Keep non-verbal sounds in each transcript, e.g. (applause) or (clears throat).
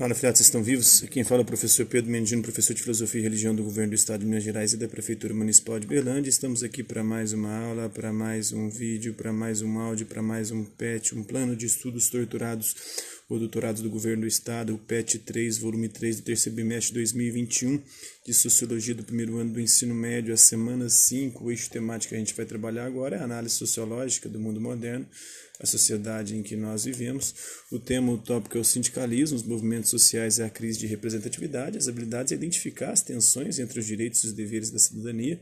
Fala, vocês estão vivos? Quem fala é o professor Pedro Mendino, professor de Filosofia e Religião do Governo do Estado de Minas Gerais e da Prefeitura Municipal de Berlândia. Estamos aqui para mais uma aula, para mais um vídeo, para mais um áudio, para mais um PET, um plano de estudos torturados ou doutorados do Governo do Estado, o PET 3, volume 3 do terceiro bimestre de 2021, de Sociologia do primeiro ano do ensino médio, a semana 5, o eixo temático que a gente vai trabalhar agora é a análise sociológica do mundo moderno, a sociedade em que nós vivemos. O tema, o tópico é o sindicalismo, os movimentos sociais e a crise de representatividade, as habilidades a identificar as tensões entre os direitos e os deveres da cidadania,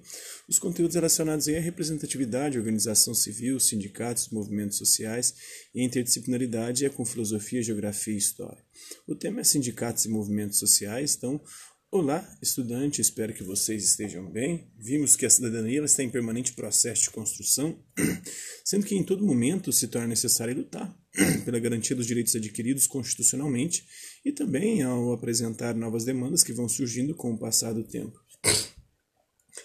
os conteúdos relacionados à representatividade, organização civil, sindicatos, movimentos sociais e interdisciplinaridade é com filosofia, geografia e história. O tema é sindicatos e movimentos sociais, então Olá, estudante, espero que vocês estejam bem. Vimos que a cidadania está em permanente processo de construção, (clears throat) sendo que em todo momento se torna necessário lutar (clears throat) pela garantia dos direitos adquiridos constitucionalmente e também ao apresentar novas demandas que vão surgindo com o passar do tempo. (clears throat)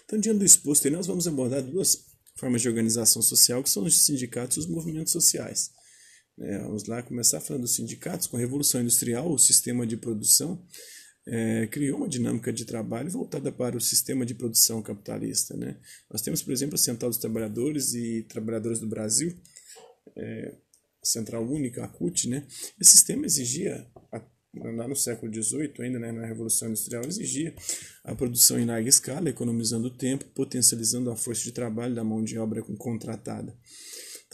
Então, diante do exposto, nós vamos abordar duas formas de organização social, que são os sindicatos e os movimentos sociais. É, vamos lá começar falando dos sindicatos. Com a Revolução Industrial, o sistema de produção é, criou uma dinâmica de trabalho voltada para o sistema de produção capitalista. Né? Nós temos, por exemplo, a Central dos Trabalhadores e Trabalhadores do Brasil, é, Central Única, a CUT. Né? Esse sistema exigia, lá no século XVIII, ainda né, na Revolução Industrial, exigia a produção em larga escala, economizando tempo, potencializando a força de trabalho da mão de obra contratada.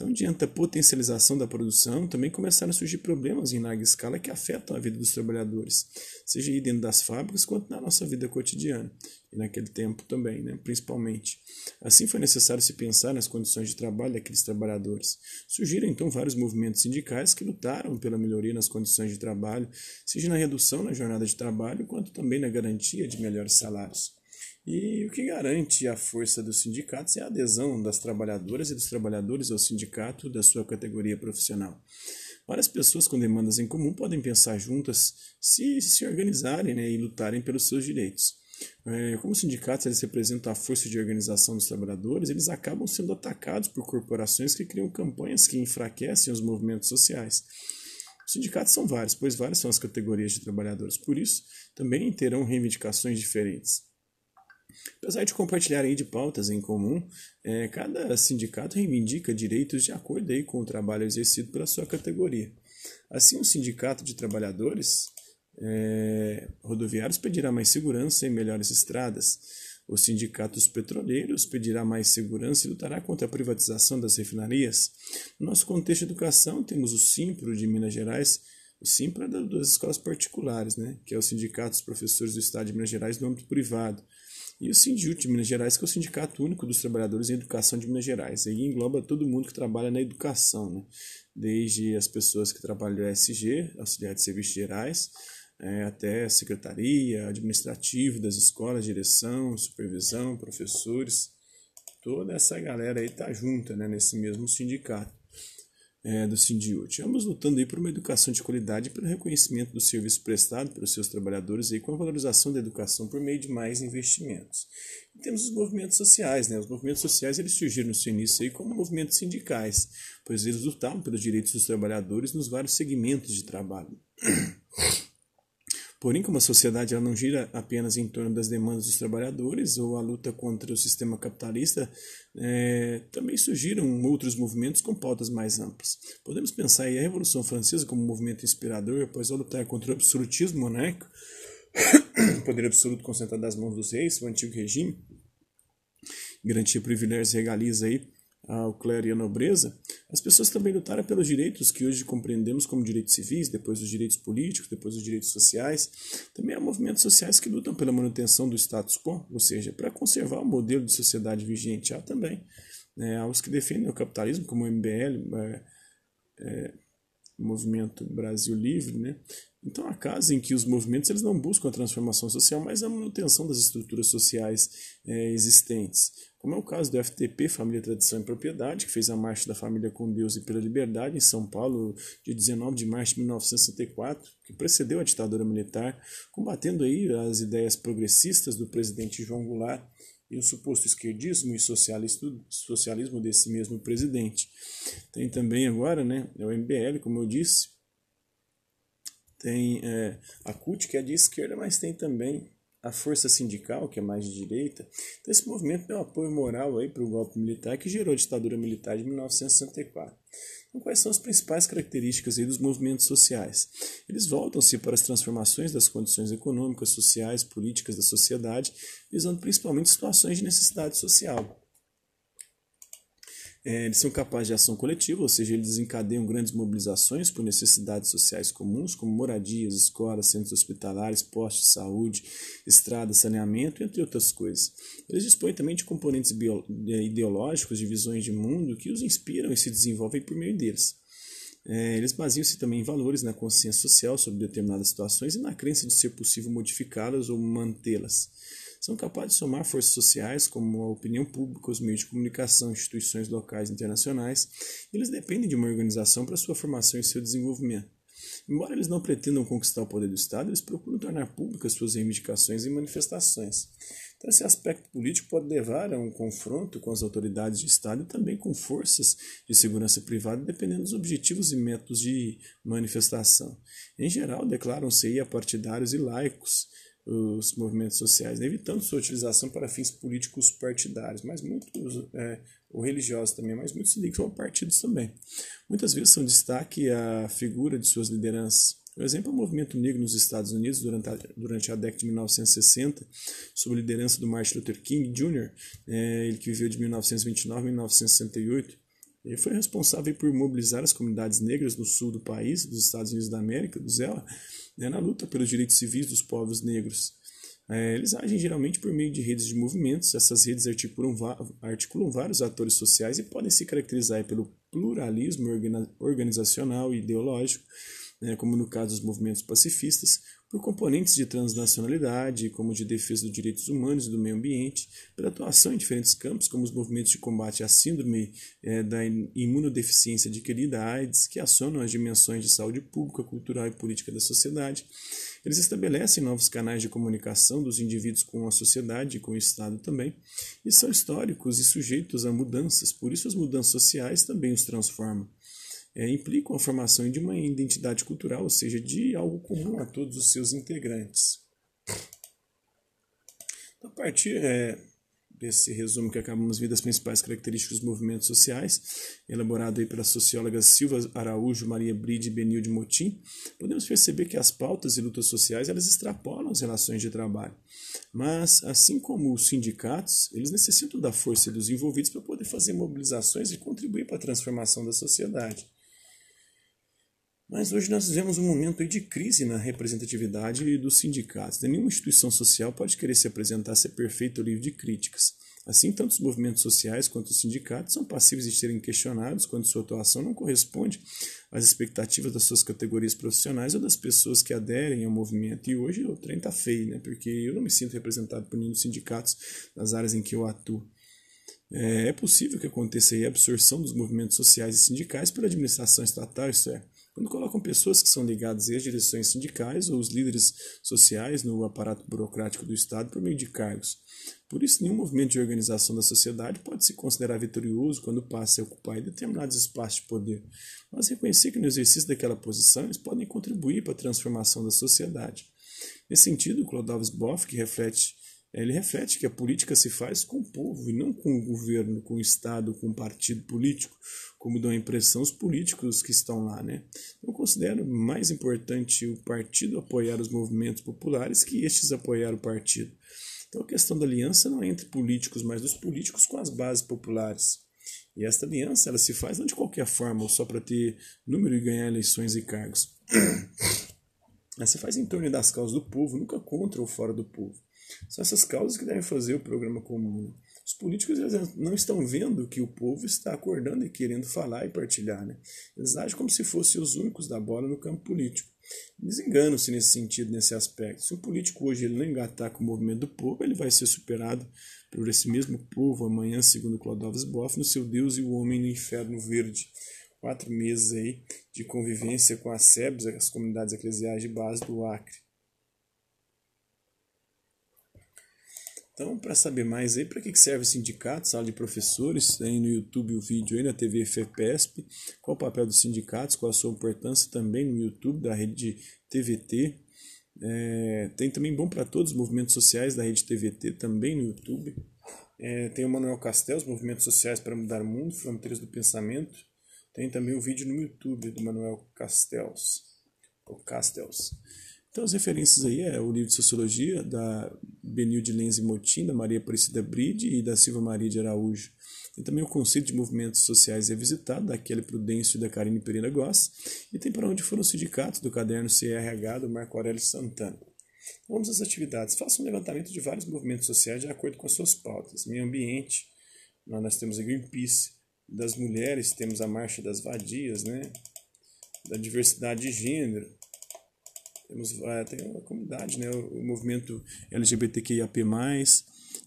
Então, diante da potencialização da produção, também começaram a surgir problemas em larga escala que afetam a vida dos trabalhadores, seja dentro das fábricas quanto na nossa vida cotidiana, e naquele tempo também, né, principalmente. Assim foi necessário se pensar nas condições de trabalho daqueles trabalhadores. Surgiram então vários movimentos sindicais que lutaram pela melhoria nas condições de trabalho, seja na redução na jornada de trabalho, quanto também na garantia de melhores salários. E o que garante a força dos sindicatos é a adesão das trabalhadoras e dos trabalhadores ao sindicato da sua categoria profissional. Várias pessoas com demandas em comum podem pensar juntas se se organizarem né, e lutarem pelos seus direitos. É, como os sindicatos eles representam a força de organização dos trabalhadores, eles acabam sendo atacados por corporações que criam campanhas que enfraquecem os movimentos sociais. Os sindicatos são vários, pois várias são as categorias de trabalhadores, por isso também terão reivindicações diferentes. Apesar de compartilharem de pautas em comum, é, cada sindicato reivindica direitos de acordo aí com o trabalho exercido pela sua categoria. Assim, o Sindicato de Trabalhadores é, Rodoviários pedirá mais segurança e melhores estradas. O Sindicato dos Petroleiros pedirá mais segurança e lutará contra a privatização das refinarias. No nosso contexto de educação, temos o Simpro de Minas Gerais, o Simpro é das escolas particulares, né, que é o Sindicato dos Professores do Estado de Minas Gerais no âmbito privado. E o Sindiúte de Minas Gerais, que é o Sindicato Único dos Trabalhadores em Educação de Minas Gerais. Aí engloba todo mundo que trabalha na educação, né? desde as pessoas que trabalham no SG, auxiliar de serviços gerais, é, até secretaria, administrativo das escolas, direção, supervisão, professores. Toda essa galera aí está junta né, nesse mesmo sindicato é, do Sindiúte. Ambos lutando aí por uma educação de qualidade e pelo reconhecimento do serviço prestado pelos seus trabalhadores e com a valorização da educação por meio de mais investimentos. E temos os movimentos sociais, né? Os movimentos sociais eles surgiram no seu início aí como movimentos sindicais, pois eles lutavam pelos direitos dos trabalhadores nos vários segmentos de trabalho. Porém, como a sociedade ela não gira apenas em torno das demandas dos trabalhadores ou a luta contra o sistema capitalista, é, também surgiram outros movimentos com pautas mais amplas. Podemos pensar aí a Revolução Francesa como um movimento inspirador, após a lutar contra o absolutismo monárquico, (coughs) o poder absoluto concentrado nas mãos dos reis, o antigo regime, garantia privilégios e regalias aí ao clero e à nobreza, as pessoas também lutaram pelos direitos que hoje compreendemos como direitos civis, depois dos direitos políticos, depois dos direitos sociais. Também há movimentos sociais que lutam pela manutenção do status quo, ou seja, para conservar o modelo de sociedade vigente. Há também né, há os que defendem o capitalismo, como o MBL, é, é, Movimento Brasil Livre, né? Então há casos em que os movimentos eles não buscam a transformação social, mas a manutenção das estruturas sociais é, existentes como é o caso do FTP, Família, Tradição e Propriedade, que fez a Marcha da Família com Deus e pela Liberdade em São Paulo, de 19 de março de 1964, que precedeu a ditadura militar, combatendo aí as ideias progressistas do presidente João Goulart e o suposto esquerdismo e socialismo desse mesmo presidente. Tem também agora, né, é o MBL, como eu disse, tem é, a CUT, que é de esquerda, mas tem também a força sindical, que é mais de direita. Então, esse movimento deu apoio moral para o golpe militar que gerou a ditadura militar de 1964. Então, quais são as principais características dos movimentos sociais? Eles voltam-se para as transformações das condições econômicas, sociais, políticas da sociedade, visando principalmente situações de necessidade social. É, eles são capazes de ação coletiva, ou seja, eles desencadeiam grandes mobilizações por necessidades sociais comuns, como moradias, escolas, centros hospitalares, postos de saúde, estradas, saneamento, entre outras coisas. Eles dispõem também de componentes ideológicos, de visões de mundo, que os inspiram e se desenvolvem por meio deles. É, eles baseiam-se também em valores na consciência social sobre determinadas situações e na crença de ser possível modificá-las ou mantê-las são capazes de somar forças sociais, como a opinião pública, os meios de comunicação, instituições locais e internacionais, e eles dependem de uma organização para sua formação e seu desenvolvimento. Embora eles não pretendam conquistar o poder do Estado, eles procuram tornar públicas suas reivindicações e manifestações. Então, esse aspecto político pode levar a um confronto com as autoridades de Estado e também com forças de segurança privada, dependendo dos objetivos e métodos de manifestação. Em geral, declaram-se apartidários e laicos, os movimentos sociais, né? evitando sua utilização para fins políticos partidários, mas muitos, é, ou religiosos também, mas muitos se ligam a partidos também. Muitas vezes são destaque a figura de suas lideranças. Por exemplo, o movimento negro nos Estados Unidos durante a, durante a década de 1960, sob a liderança do Martin Luther King Jr., é, ele que viveu de 1929 a 1968, ele foi responsável por mobilizar as comunidades negras no sul do país, dos Estados Unidos da América, do ZELA, né, na luta pelos direitos civis dos povos negros. É, eles agem geralmente por meio de redes de movimentos, essas redes articulam, articulam vários atores sociais e podem se caracterizar pelo pluralismo organizacional e ideológico, né, como no caso dos movimentos pacifistas, por componentes de transnacionalidade, como de defesa dos direitos humanos e do meio ambiente, pela atuação em diferentes campos, como os movimentos de combate à síndrome é, da imunodeficiência adquirida AIDS, que acionam as dimensões de saúde pública, cultural e política da sociedade. Eles estabelecem novos canais de comunicação dos indivíduos com a sociedade e com o Estado também, e são históricos e sujeitos a mudanças, por isso as mudanças sociais também os transformam é, implicam a formação de uma identidade cultural, ou seja, de algo comum a todos os seus integrantes. Então, a partir é, desse resumo que acabamos de ver das principais características dos movimentos sociais, elaborado aí pelas sociólogas Silva Araújo, Maria Bride e Benilde Motim, podemos perceber que as pautas e lutas sociais elas extrapolam as relações de trabalho. Mas, assim como os sindicatos, eles necessitam da força dos envolvidos para poder fazer mobilizações e contribuir para a transformação da sociedade. Mas hoje nós vivemos um momento de crise na representatividade dos sindicatos. Nenhuma instituição social pode querer se apresentar ser perfeita ou livre de críticas. Assim, tanto os movimentos sociais quanto os sindicatos são passíveis de serem questionados quando sua atuação não corresponde às expectativas das suas categorias profissionais ou das pessoas que aderem ao movimento. E hoje o trem está feio, né? porque eu não me sinto representado por nenhum dos sindicatos nas áreas em que eu atuo. É, é possível que aconteça a absorção dos movimentos sociais e sindicais pela administração estatal, isso é, quando colocam pessoas que são ligadas às direções sindicais ou os líderes sociais no aparato burocrático do Estado por meio de cargos. Por isso, nenhum movimento de organização da sociedade pode se considerar vitorioso quando passa a ocupar determinados espaços de poder, mas reconhecer que no exercício daquela posição eles podem contribuir para a transformação da sociedade. Nesse sentido, Clodovus Boff, que reflete ele reflete que a política se faz com o povo e não com o governo, com o Estado, com o partido político, como dão a impressão os políticos que estão lá. Né? Eu considero mais importante o partido apoiar os movimentos populares que estes apoiar o partido. Então a questão da aliança não é entre políticos, mas dos políticos com as bases populares. E esta aliança ela se faz não de qualquer forma, ou só para ter número e ganhar eleições e cargos. (clears throat) Ela se faz em torno das causas do povo, nunca contra ou fora do povo. São essas causas que devem fazer o programa comum. Os políticos não estão vendo que o povo está acordando e querendo falar e partilhar. Né? Eles agem como se fossem os únicos da bola no campo político. Eles enganam-se nesse sentido, nesse aspecto. Se um político hoje ele não engatar com o movimento do povo, ele vai ser superado por esse mesmo povo amanhã, segundo Clodovus Boff, no seu Deus e o Homem no Inferno Verde. Quatro meses aí de convivência com as SEBs, as comunidades eclesiais de base do Acre. Então, para saber mais aí, para que serve o sindicato, sala de professores, tem no YouTube o vídeo aí na TV FEPESP, qual o papel dos sindicatos, qual a sua importância também no YouTube da rede TVT. É, tem também Bom para Todos, movimentos sociais da rede TVT, também no YouTube. É, tem o Manuel Castells, Movimentos Sociais para Mudar o Mundo, Fronteiras do Pensamento. Tem também o vídeo no YouTube do Manuel Castells. Ou Castells. Então as referências aí é o livro de Sociologia da Benilde Lenz e Motim, da Maria Aparecida Bride e da Silva Maria de Araújo. Tem também o Conceito de Movimentos Sociais Revisitado, da Kelly Prudêncio e da Karine Pereira Goss. E tem para onde foram os sindicatos, do caderno CRH do Marco Aurélio Santana. Vamos às atividades. Faça um levantamento de vários movimentos sociais de acordo com as suas pautas. Meio ambiente, nós temos a Greenpeace. Das mulheres, temos a Marcha das Vadias, né? Da diversidade de gênero, temos, é, tem a comunidade, né, o movimento LGBTQIAP+,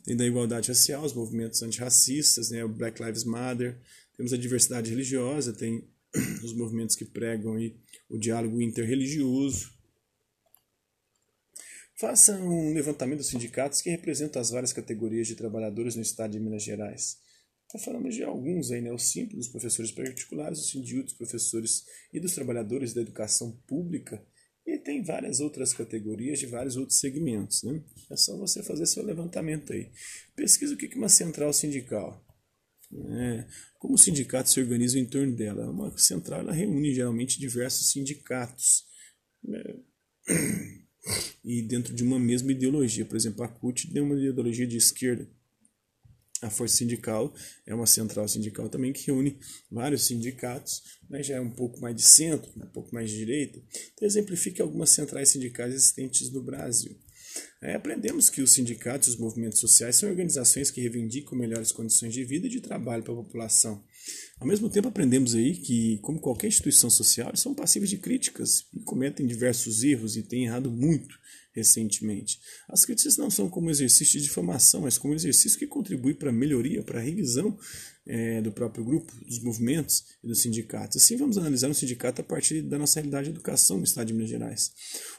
tem da igualdade racial, os movimentos antirracistas, né, o Black Lives Matter, temos a diversidade religiosa, tem (clears throat) os movimentos que pregam aí o diálogo interreligioso. Faça um levantamento dos sindicatos que representam as várias categorias de trabalhadores no estado de Minas Gerais. Está falando de alguns aí, né? O simples dos professores particulares, os sindicatos, dos professores e dos trabalhadores da educação pública e tem várias outras categorias de vários outros segmentos. Né? É só você fazer seu levantamento aí. Pesquisa o que é uma central sindical. É, como os sindicatos se organizam em torno dela? Uma central ela reúne geralmente diversos sindicatos. Né? E dentro de uma mesma ideologia. Por exemplo, a CUT tem uma ideologia de esquerda a Força Sindical é uma central sindical também que reúne vários sindicatos, mas né, já é um pouco mais de centro, um pouco mais de direita. Então, exemplifique algumas centrais sindicais existentes no Brasil. É, aprendemos que os sindicatos e os movimentos sociais são organizações que reivindicam melhores condições de vida e de trabalho para a população. Ao mesmo tempo, aprendemos aí que, como qualquer instituição social, eles são passíveis de críticas e cometem diversos erros e têm errado muito recentemente. As críticas não são como exercício de difamação, mas como exercício que contribui para a melhoria, para a revisão é, do próprio grupo, dos movimentos e dos sindicatos. Assim, vamos analisar o sindicato a partir da nossa realidade de educação no estado de Minas Gerais.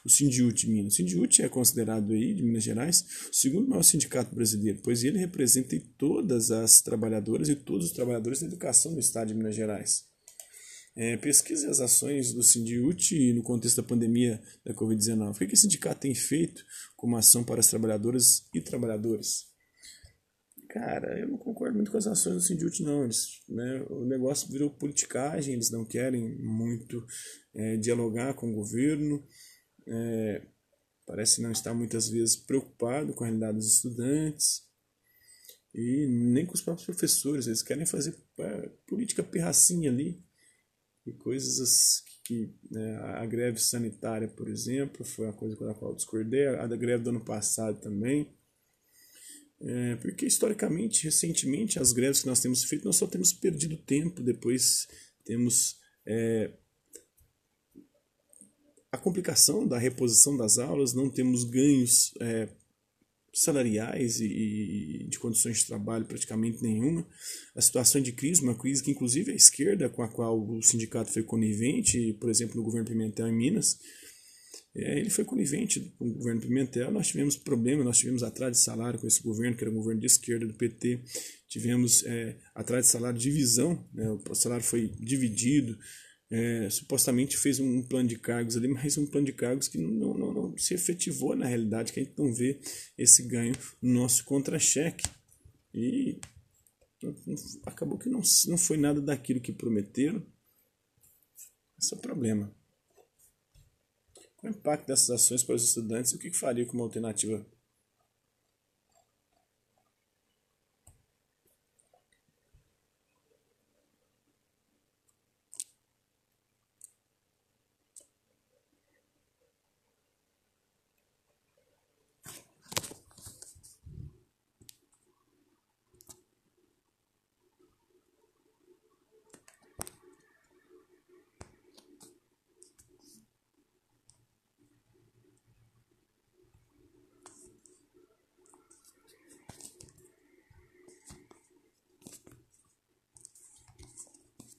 O Sindiut Minas. O Sindiut é considerado aí, de Minas Gerais, o segundo maior sindicato brasileiro, pois ele representa todas as trabalhadoras e todos os trabalhadores da educação no estado de Minas Gerais. É, pesquise as ações do Sindiut no contexto da pandemia da Covid-19. O que, o sindicato tem feito como ação para as trabalhadoras e trabalhadores? Cara, eu não concordo muito com as ações do Sindiut, não. Eles, né, o negócio virou politicagem, eles não querem muito é, dialogar com o governo. É, parece não estar muitas vezes preocupado com a realidade dos estudantes e nem com os próprios professores. Eles querem fazer é, política pirracinha ali e coisas que né, a greve sanitária, por exemplo, foi uma coisa com a qual eu discordei, a da greve do ano passado também. É, porque historicamente, recentemente, as greves que nós temos feito, nós só temos perdido tempo, depois temos é, a complicação da reposição das aulas, não temos ganhos é, salariais e, de condições de trabalho praticamente nenhuma. A situação de crise, uma crise que inclusive a esquerda com a qual o sindicato foi conivente, por exemplo, no governo Pimentel em Minas, é, ele foi conivente com o governo Pimentel. Nós tivemos problema, nós tivemos atraso de salário com esse governo, que era um governo de esquerda do PT. Tivemos é, atraso de salário, divisão, né, o salário foi dividido é, supostamente fez um plano de cargos ali, mas um plano de cargos que não, não, não se efetivou na realidade, que a gente não vê esse ganho no nosso contra-cheque. E acabou que não, não foi nada daquilo que prometeram. Esse é o problema. Qual o impacto dessas ações para os estudantes o que faria como alternativa